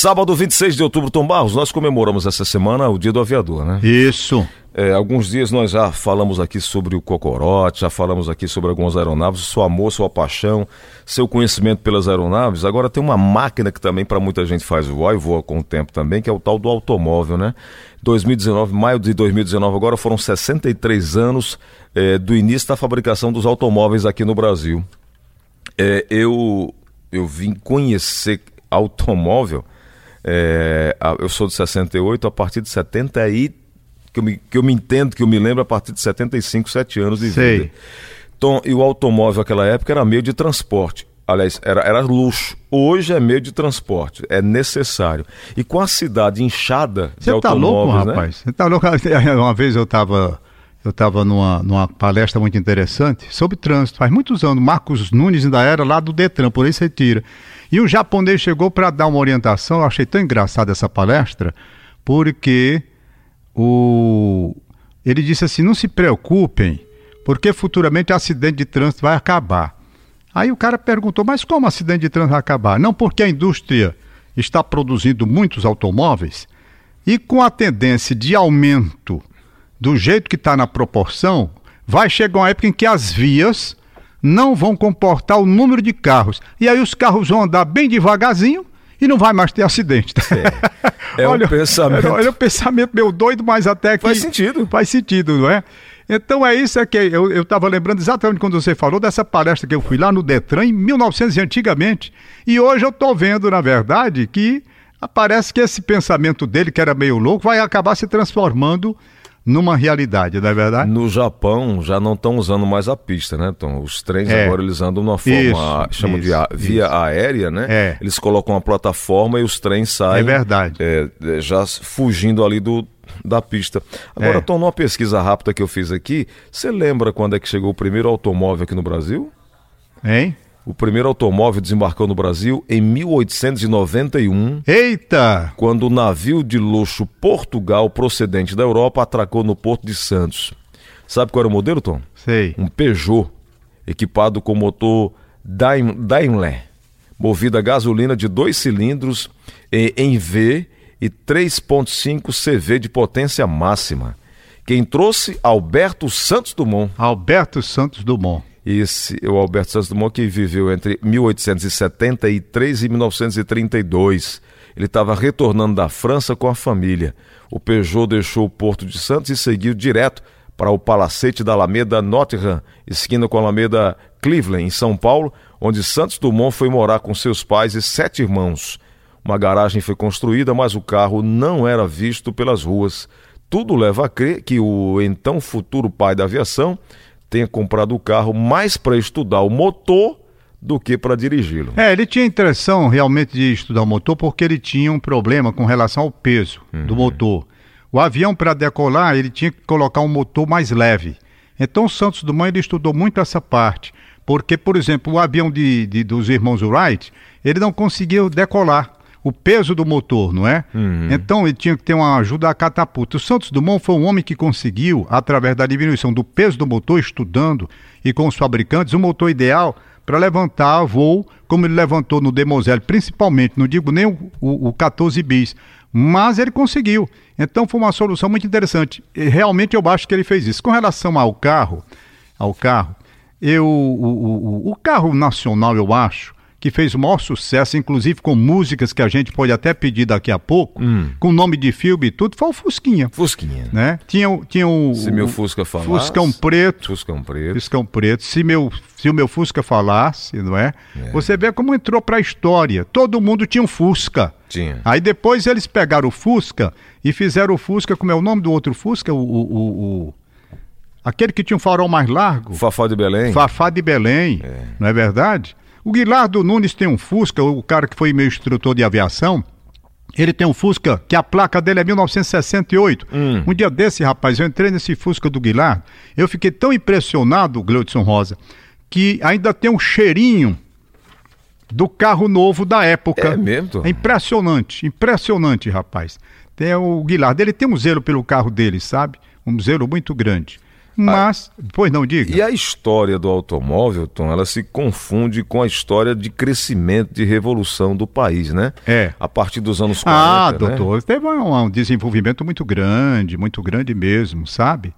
Sábado 26 de outubro, Tom Barros, nós comemoramos essa semana o Dia do Aviador, né? Isso. É, alguns dias nós já falamos aqui sobre o Cocorote, já falamos aqui sobre algumas aeronaves, sua amor, sua paixão, seu conhecimento pelas aeronaves. Agora tem uma máquina que também para muita gente faz voar e voa com o tempo também, que é o tal do automóvel, né? 2019, maio de 2019, agora foram 63 anos é, do início da fabricação dos automóveis aqui no Brasil. É, eu, eu vim conhecer automóvel é, eu sou de 68, a partir de 70 e. Que eu, me, que eu me entendo, que eu me lembro, a partir de 75, 7 anos de Sei. vida. Então, e o automóvel naquela época era meio de transporte. Aliás, era, era luxo. Hoje é meio de transporte, é necessário. E com a cidade inchada Você de tá automóveis, louco, né? rapaz? Você tá louco? Uma vez eu estava eu estava numa, numa palestra muito interessante sobre trânsito, faz muitos anos. Marcos Nunes ainda era lá do Detran, por aí você tira. E o japonês chegou para dar uma orientação, eu achei tão engraçada essa palestra, porque o... ele disse assim: não se preocupem, porque futuramente o acidente de trânsito vai acabar. Aí o cara perguntou: mas como o acidente de trânsito vai acabar? Não, porque a indústria está produzindo muitos automóveis e com a tendência de aumento do jeito que está na proporção, vai chegar uma época em que as vias não vão comportar o número de carros. E aí os carros vão andar bem devagarzinho e não vai mais ter acidente. É, é olha, um pensamento. Olha, o pensamento meu doido, mas até que. Faz sentido. Faz sentido, não é? Então é isso é que eu estava lembrando exatamente quando você falou dessa palestra que eu fui lá no Detran em 1900 antigamente. E hoje eu estou vendo, na verdade, que parece que esse pensamento dele, que era meio louco, vai acabar se transformando numa realidade, não é verdade? No Japão já não estão usando mais a pista, né, Tom? Os trens é. agora eles andam numa forma, isso, chamam isso, de via isso. aérea, né? É. Eles colocam uma plataforma e os trens saem. É verdade. É, é já fugindo ali do, da pista. Agora, é. Tom, numa pesquisa rápida que eu fiz aqui, você lembra quando é que chegou o primeiro automóvel aqui no Brasil? Hein? O primeiro automóvel desembarcou no Brasil em 1891. Eita! Quando o navio de luxo Portugal, procedente da Europa, atracou no Porto de Santos. Sabe qual era o modelo, Tom? Sei. Um Peugeot, equipado com motor Daimler, movido a gasolina de dois cilindros em V e 3.5 CV de potência máxima. Quem trouxe? Alberto Santos Dumont. Alberto Santos Dumont. Esse, o Alberto Santos Dumont, que viveu entre 1873 e 1932. Ele estava retornando da França com a família. O Peugeot deixou o Porto de Santos e seguiu direto para o palacete da Alameda Nottingham, esquina com a Alameda Cleveland, em São Paulo, onde Santos Dumont foi morar com seus pais e sete irmãos. Uma garagem foi construída, mas o carro não era visto pelas ruas. Tudo leva a crer que o então futuro pai da aviação tenha comprado o carro mais para estudar o motor do que para dirigi-lo. É, ele tinha intenção realmente de estudar o motor porque ele tinha um problema com relação ao peso uhum. do motor. O avião, para decolar, ele tinha que colocar um motor mais leve. Então, o Santos Dumont ele estudou muito essa parte. Porque, por exemplo, o avião de, de dos irmãos Wright, ele não conseguiu decolar o peso do motor, não é? Uhum. Então ele tinha que ter uma ajuda à catapulta. O Santos Dumont foi um homem que conseguiu, através da diminuição do peso do motor, estudando e com os fabricantes, o motor ideal para levantar voo, como ele levantou no Demoselle, principalmente, não digo nem o, o, o 14 bis, mas ele conseguiu. Então foi uma solução muito interessante. E realmente eu acho que ele fez isso. Com relação ao carro, ao carro, eu, o, o, o carro nacional, eu acho, que fez o maior sucesso, inclusive com músicas que a gente pode até pedir daqui a pouco, hum. com nome de filme e tudo, foi o Fusquinha. Fusquinha. Né? Tinha, tinha o. Se meu Fusca falasse. Fuscão preto. Fuscão preto. Fuscão preto. Se, meu, se o meu Fusca falasse, não é? é. Você vê como entrou para a história. Todo mundo tinha um Fusca. Tinha. Aí depois eles pegaram o Fusca e fizeram o Fusca, como é o nome do outro Fusca? O. o, o, o aquele que tinha um farol mais largo. Fafá de Belém. Fafá de Belém. É. Não é verdade? O Guilardo Nunes tem um Fusca, o cara que foi meu instrutor de aviação. Ele tem um Fusca que a placa dele é 1968. Hum. Um dia desse, rapaz, eu entrei nesse Fusca do Guilardo. Eu fiquei tão impressionado, Gleudson Rosa, que ainda tem um cheirinho do carro novo da época. É mesmo? É impressionante, impressionante, rapaz. Tem o Guilardo, ele tem um zelo pelo carro dele, sabe? Um zelo muito grande. Mas, a... pois não diga. E a história do automóvel, Tom, ela se confunde com a história de crescimento, de revolução do país, né? É. A partir dos anos 40. Ah, né? doutor, teve um, um desenvolvimento muito grande, muito grande mesmo, sabe?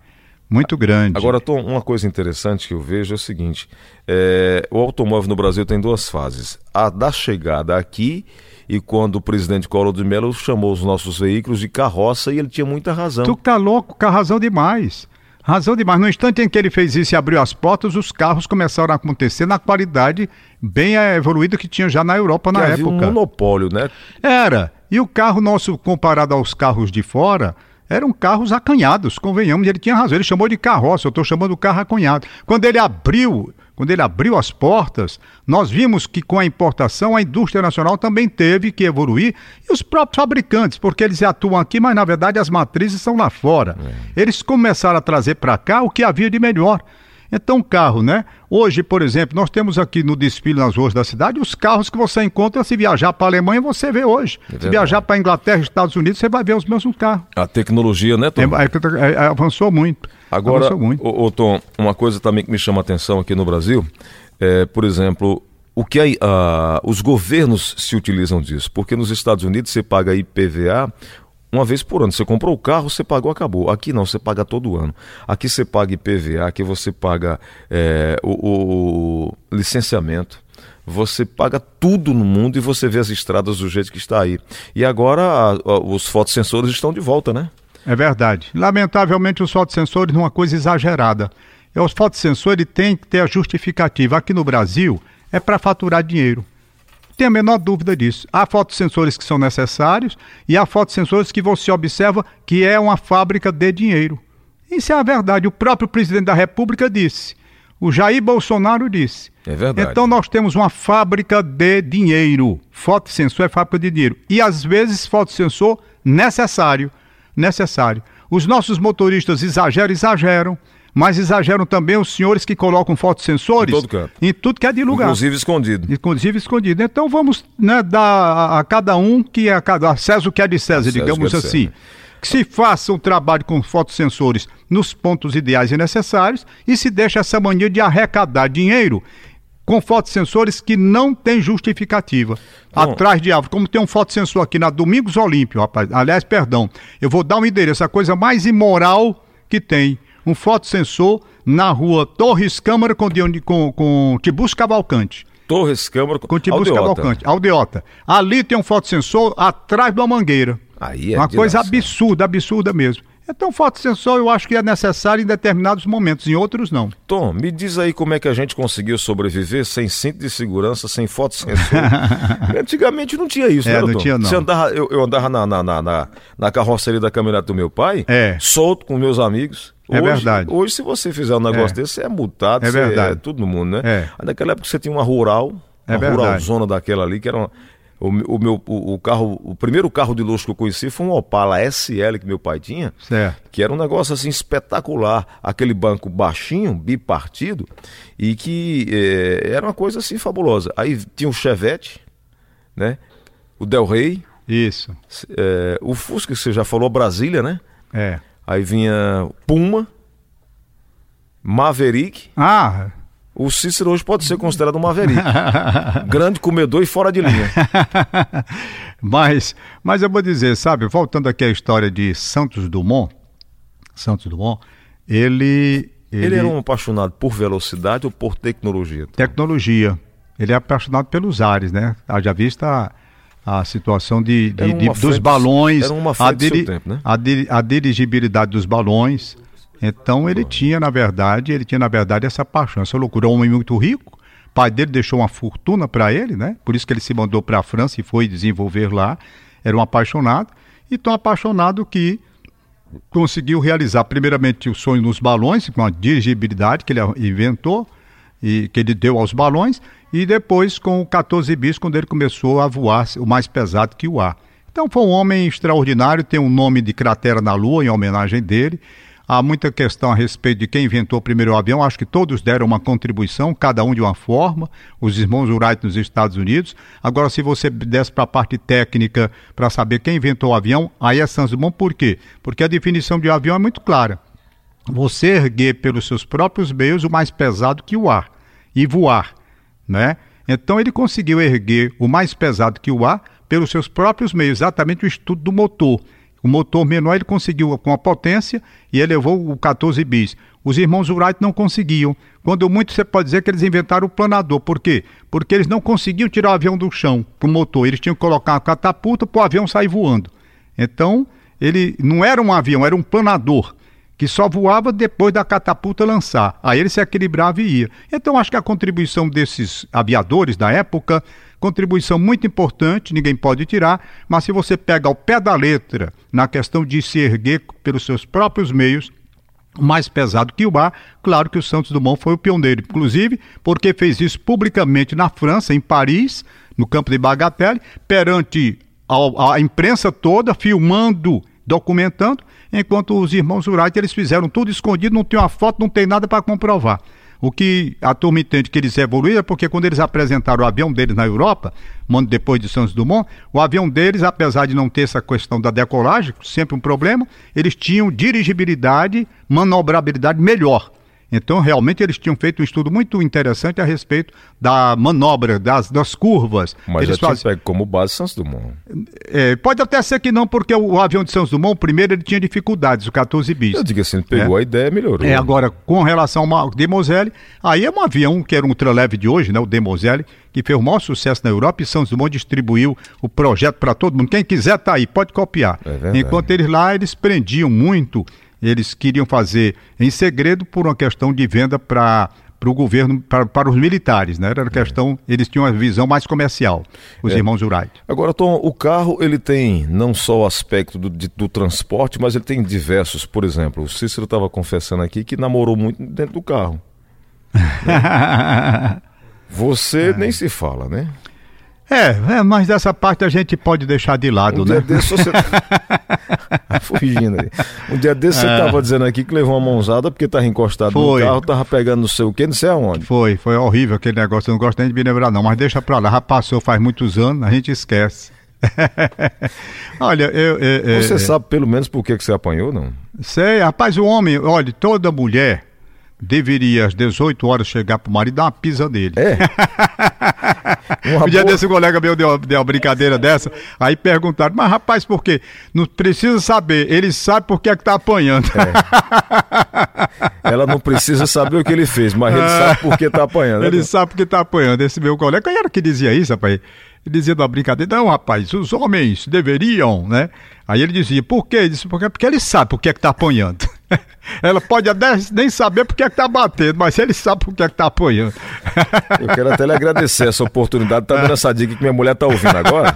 Muito grande. Agora, Tom, uma coisa interessante que eu vejo é o seguinte: é, o automóvel no Brasil tem duas fases. A da chegada aqui e quando o presidente Collor de Mello chamou os nossos veículos de carroça e ele tinha muita razão. Tu tá louco, com razão demais. Razão demais. No instante em que ele fez isso e abriu as portas, os carros começaram a acontecer na qualidade bem evoluída que tinha já na Europa que na havia época. um monopólio, né? Era. E o carro nosso, comparado aos carros de fora, eram carros acanhados, convenhamos, ele tinha razão, ele chamou de carroça, eu estou chamando o carro acanhado. Quando ele abriu, quando ele abriu as portas, nós vimos que com a importação a indústria nacional também teve que evoluir e os próprios fabricantes, porque eles atuam aqui, mas na verdade as matrizes são lá fora. É. Eles começaram a trazer para cá o que havia de melhor. Então, carro, né? Hoje, por exemplo, nós temos aqui no desfile nas ruas da cidade os carros que você encontra se viajar para a Alemanha, você vê hoje. É se viajar para a Inglaterra, Estados Unidos, você vai ver os mesmos carros. A tecnologia, né, Tom? É, é, é, avançou muito. Agora, avançou muito. Ô, ô, Tom, uma coisa também que me chama a atenção aqui no Brasil é, por exemplo, o que a, os governos se utilizam disso? Porque nos Estados Unidos você paga IPVA uma vez por ano. Você comprou o carro, você pagou, acabou. Aqui não, você paga todo ano. Aqui você paga IPVA, aqui você paga é, o, o, licenciamento. Você paga tudo no mundo e você vê as estradas do jeito que está aí. E agora a, a, os fotossensores estão de volta, né? É verdade. Lamentavelmente, os fotossensores é uma coisa exagerada. E os fotossensores têm que ter a justificativa. Aqui no Brasil, é para faturar dinheiro tem a menor dúvida disso. Há fotossensores que são necessários e há fotossensores que você observa que é uma fábrica de dinheiro. Isso é a verdade. O próprio presidente da República disse. O Jair Bolsonaro disse. É verdade. Então nós temos uma fábrica de dinheiro. Fotossensor é fábrica de dinheiro. E às vezes fotossensor necessário. Necessário. Os nossos motoristas exageram, exageram mas exageram também os senhores que colocam fotossensores em, todo em tudo que é de lugar. Inclusive escondido. Inclusive escondido. Então vamos né, dar a, a, cada um que é a, cada, a César o que é de César, César digamos é assim. César. Que se faça um trabalho com fotossensores nos pontos ideais e necessários e se deixa essa mania de arrecadar dinheiro com fotossensores que não tem justificativa. Bom. Atrás de árvore, como tem um fotossensor aqui na Domingos Olímpio, rapaz. Aliás, perdão, eu vou dar um endereço, a coisa mais imoral que tem um fotossensor na rua Torres Câmara com, com, com Tibus Cavalcante. Torres Câmara com Tibus Aldeota. Cavalcante, Aldeota. Ali tem um fotossensor atrás de uma mangueira. Aí é Uma coisa absurda, absurda mesmo. Então, fotossensor eu acho que é necessário em determinados momentos, em outros não. Tom, me diz aí como é que a gente conseguiu sobreviver sem cinto de segurança, sem fotossensor. Antigamente não tinha isso, é, né, não Tom? tinha não. Andava, eu, eu andava na, na, na, na, carroceria da caminhonete do meu pai, é. solto com meus amigos. É hoje, verdade. Hoje, se você fizer um negócio É. desse, você é multado, É você verdade. é tudo no mundo, né? É. Aí naquela época você tinha uma rural, É uma verdade. ruralzona daquela ali, que era uma, o, o meu o, o carro, o primeiro carro de luxo que eu conheci foi um Opala SL que meu pai tinha, Certo. que era um negócio assim espetacular, aquele banco baixinho, bipartido, e que eh, era uma coisa assim fabulosa. Aí tinha o Chevette, né? O Del Rey, Isso. eh, o Fusca que você já falou, Brasília, né? É. Aí vinha Puma, Maverick. Ah, O Cícero hoje pode ser considerado um Maverick. Grande comedor e fora de linha. mas, mas eu vou dizer, sabe, voltando aqui à história de Santos Dumont, Santos Dumont, ele. Ele era um apaixonado por velocidade ou por tecnologia? Tom? Tecnologia. Ele é apaixonado pelos ares, né? Haja vista a, a situação de, de- de- dos balões, era uma a, seu tempo, né? a, a dirigibilidade dos balões. Então ele tinha, na verdade, ele tinha, na verdade, essa paixão, essa loucura. Um homem muito rico, pai dele deixou uma fortuna para ele, né? Por isso que ele se mandou para a França e foi desenvolver lá. Era um apaixonado, e tão apaixonado que conseguiu realizar primeiramente o sonho nos balões, com a dirigibilidade que ele inventou e que ele deu aos balões, e depois com o 14 bis, quando ele começou a voar o mais pesado que o ar. Então foi um homem extraordinário, tem um nome de cratera na Lua em homenagem dele. Há muita questão a respeito de quem inventou o primeiro avião. Acho que todos deram uma contribuição, cada um de uma forma. Os irmãos Wright nos Estados Unidos. Agora, se você desce para a parte técnica para saber quem inventou o avião, aí é Santos Dumont. Por quê? Porque a definição de avião é muito clara. você erguer pelos seus próprios meios o mais pesado que o ar e voar, né? Então ele conseguiu erguer o mais pesado que o ar pelos seus próprios meios, exatamente o estudo do motor. O motor menor ele conseguiu com a potência e elevou o 14 bis. Os irmãos Wright não conseguiam. Quando muito você pode dizer que eles inventaram o planador. Por quê? Porque eles não conseguiam tirar o avião do chão para o motor. Eles tinham que colocar uma catapulta para o avião sair voando. Então, ele não era um avião, era um planador que só voava depois da catapulta lançar. Aí ele se equilibrava e ia. Então acho que a contribuição desses aviadores da época, contribuição muito importante, ninguém pode tirar, mas se você pega ao pé da letra na questão de se erguer pelos seus próprios meios, mais pesado que o ar, claro que o Santos Dumont foi o pioneiro, inclusive porque fez isso publicamente na França, em Paris, no campo de Bagatelle, perante a, a imprensa toda, filmando, documentando, enquanto os irmãos Wright eles fizeram tudo escondido, não tem uma foto, não tem nada para comprovar. O que a turma entende que eles evoluíram é porque quando eles apresentaram o avião deles na Europa, um ano depois de Santos Dumont, o avião deles, apesar de não ter essa questão da decolagem, sempre um problema, eles tinham dirigibilidade, manobrabilidade melhor. Então, realmente, eles tinham feito um estudo muito interessante a respeito da manobra, das, das curvas. Mas eles já faz... pego como base Santos Dumont. É, pode até ser que não, porque o, o, avião de Santos Dumont, primeiro, ele tinha dificuldades, o 14 bis. Eu digo assim, pegou é. a ideia melhorou. É, agora, com relação ao Demoselle, aí é um avião que era um ultraleve de hoje, né, o Demoselle, que fez o maior sucesso na Europa e Santos Dumont distribuiu o projeto para todo mundo. Quem quiser tá aí, pode copiar. É Enquanto eles lá, eles prendiam muito eles queriam fazer em segredo por uma questão de venda para para o governo, para, para os militares, né? Era questão, eles tinham uma visão mais comercial, os é. irmãos Wright. Agora, Tom, o carro ele tem não só o aspecto do, de, do transporte, mas ele tem diversos. Por exemplo, o Cícero estava confessando aqui que namorou muito dentro do carro. Né? Você é. nem se fala, né? É, é, mas dessa parte a gente pode deixar de lado, um né? Dia desse você... Fugindo aí. Um dia desse é. você estava dizendo aqui que levou uma mãozada porque estava encostado foi. no carro, estava pegando não sei o quê, não sei aonde. Foi, foi horrível aquele negócio, eu não gosto nem de me lembrar não, mas deixa pra lá, já passou faz muitos anos, a gente esquece. olha, eu, eu, eu Você eu, sabe pelo menos por que, que você apanhou, não? Sei, rapaz, o homem, olha, toda mulher deveria às 18 horas chegar pro marido e dar uma pisa nele. É. um dia desse colega meu deu, deu uma brincadeira dessa, aí perguntaram, mas rapaz, por quê? Não precisa saber, ele sabe por que é que tá apanhando. É. Ela não precisa saber o que ele fez, mas ele sabe por que tá apanhando. Né? Ele sabe por que tá apanhando. Esse meu colega, quem era que dizia isso, rapaz? Ele dizia da brincadeira, não, rapaz, os homens deveriam, né? Aí ele dizia, por quê? Ele disse, porque, porque ele sabe por que é que tá apanhando. Ela pode até nem saber por que é que tá batendo, mas ele sabe por que é que tá apoiando. Eu quero até lhe agradecer essa oportunidade, tá dando essa dica que minha mulher tá ouvindo agora.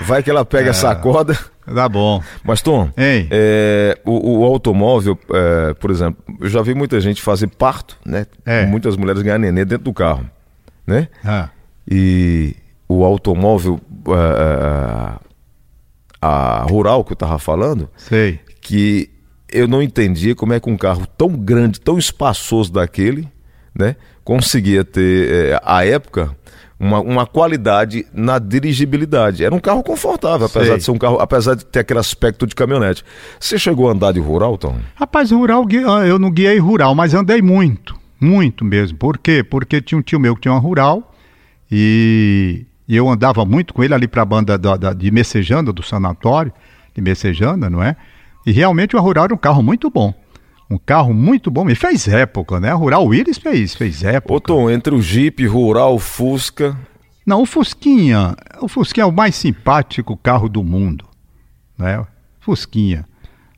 Vai que ela pega é, essa corda. Tá bom. Mas, Tom, é, o, o, automóvel, é, por exemplo, eu já vi muita gente fazer parto, né? É. Muitas mulheres ganhar nenê dentro do carro, né? Ah. E o automóvel a, é, é, a rural que eu tava falando, Sei. que eu não entendia como é que um carro tão grande, tão espaçoso daquele, né, conseguia ter, é, à época, uma, uma qualidade na dirigibilidade. Era um carro confortável, apesar Sei. de ser um carro, apesar de ter aquele aspecto de caminhonete. Você chegou a andar de rural, Tom? Rapaz, rural, ah, eu não guiei rural, mas andei muito, muito mesmo. Por quê? Porque tinha um tio meu que tinha uma rural e, e eu andava muito com ele ali para a banda da, da, de Messejanda, do sanatório, de Messejanda, não é? E realmente o Rural era um carro muito bom. Um carro muito bom, e fez época, né? A Rural Willis fez, fez época. Ô Tom, entre o Jeep, Rural, Fusca... Não, o Fusquinha, o Fusquinha é o mais simpático carro do mundo, né? Fusquinha.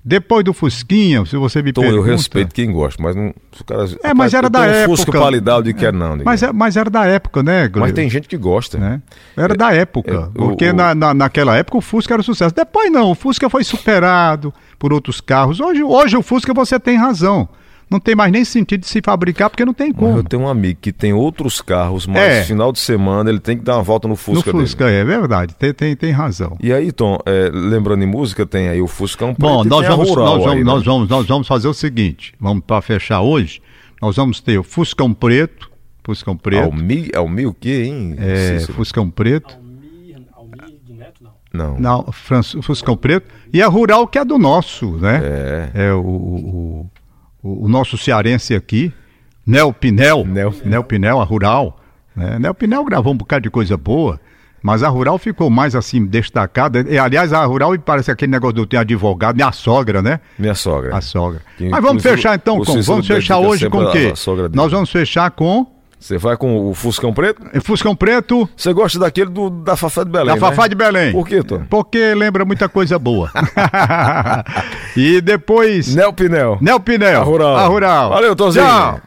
Depois do Fusquinha, se você me Tom, pergunta... eu respeito quem gosta, mas não... Cara, é, mas era da época... Fusca palidade que quer não. Mas, é, mas era da época, né, Mas tem gente que gosta. Né? Era é, da época, é, porque o, na, na, naquela época o Fusca era um sucesso. Depois não, o Fusca foi superado por outros carros. Hoje, hoje o Fusca você tem razão não tem mais nem sentido de se fabricar porque não tem como. Mas eu tenho um amigo que tem outros carros, mas é. final de semana ele tem que dar uma volta no Fusca. No Fusca, dele. é verdade, tem, tem, tem razão. E aí, Tom, é, lembrando em música, tem aí o Fuscão Preto Bom, nós vamos, rural nós, vamos, aí, nós, né? vamos, nós vamos fazer o seguinte, vamos para fechar hoje, nós vamos ter o Fuscão Preto, Fuscão Preto. Almi, Almi o quê, hein? É, Fuscão Preto. Não. Não. Fuscão Preto. E a Rural, que é do nosso, né? É. É o, o, o- o nosso cearense aqui, Nel Pinel. Nel. Nel Pinel, a Rural. Né? Nel Pinel gravou um bocado de coisa boa, mas a Rural ficou mais assim destacada. E, aliás, a Rural parece aquele negócio do tem advogado, minha sogra, né? Minha sogra. A sogra. Que Mas vamos fechar então o com. Vamos fechar hoje com o quê? Nós vamos fechar com Você vai com o Fuscão Preto? Fuscão Preto Você gosta daquele do, da Fafá de Belém, da né? Fafá de Belém. Por quê, Tom? Porque lembra muita coisa boa. e depois. Nel Pinel. Nel Pinel. A Rural. A Rural. Valeu, Tonzinho. Tchau.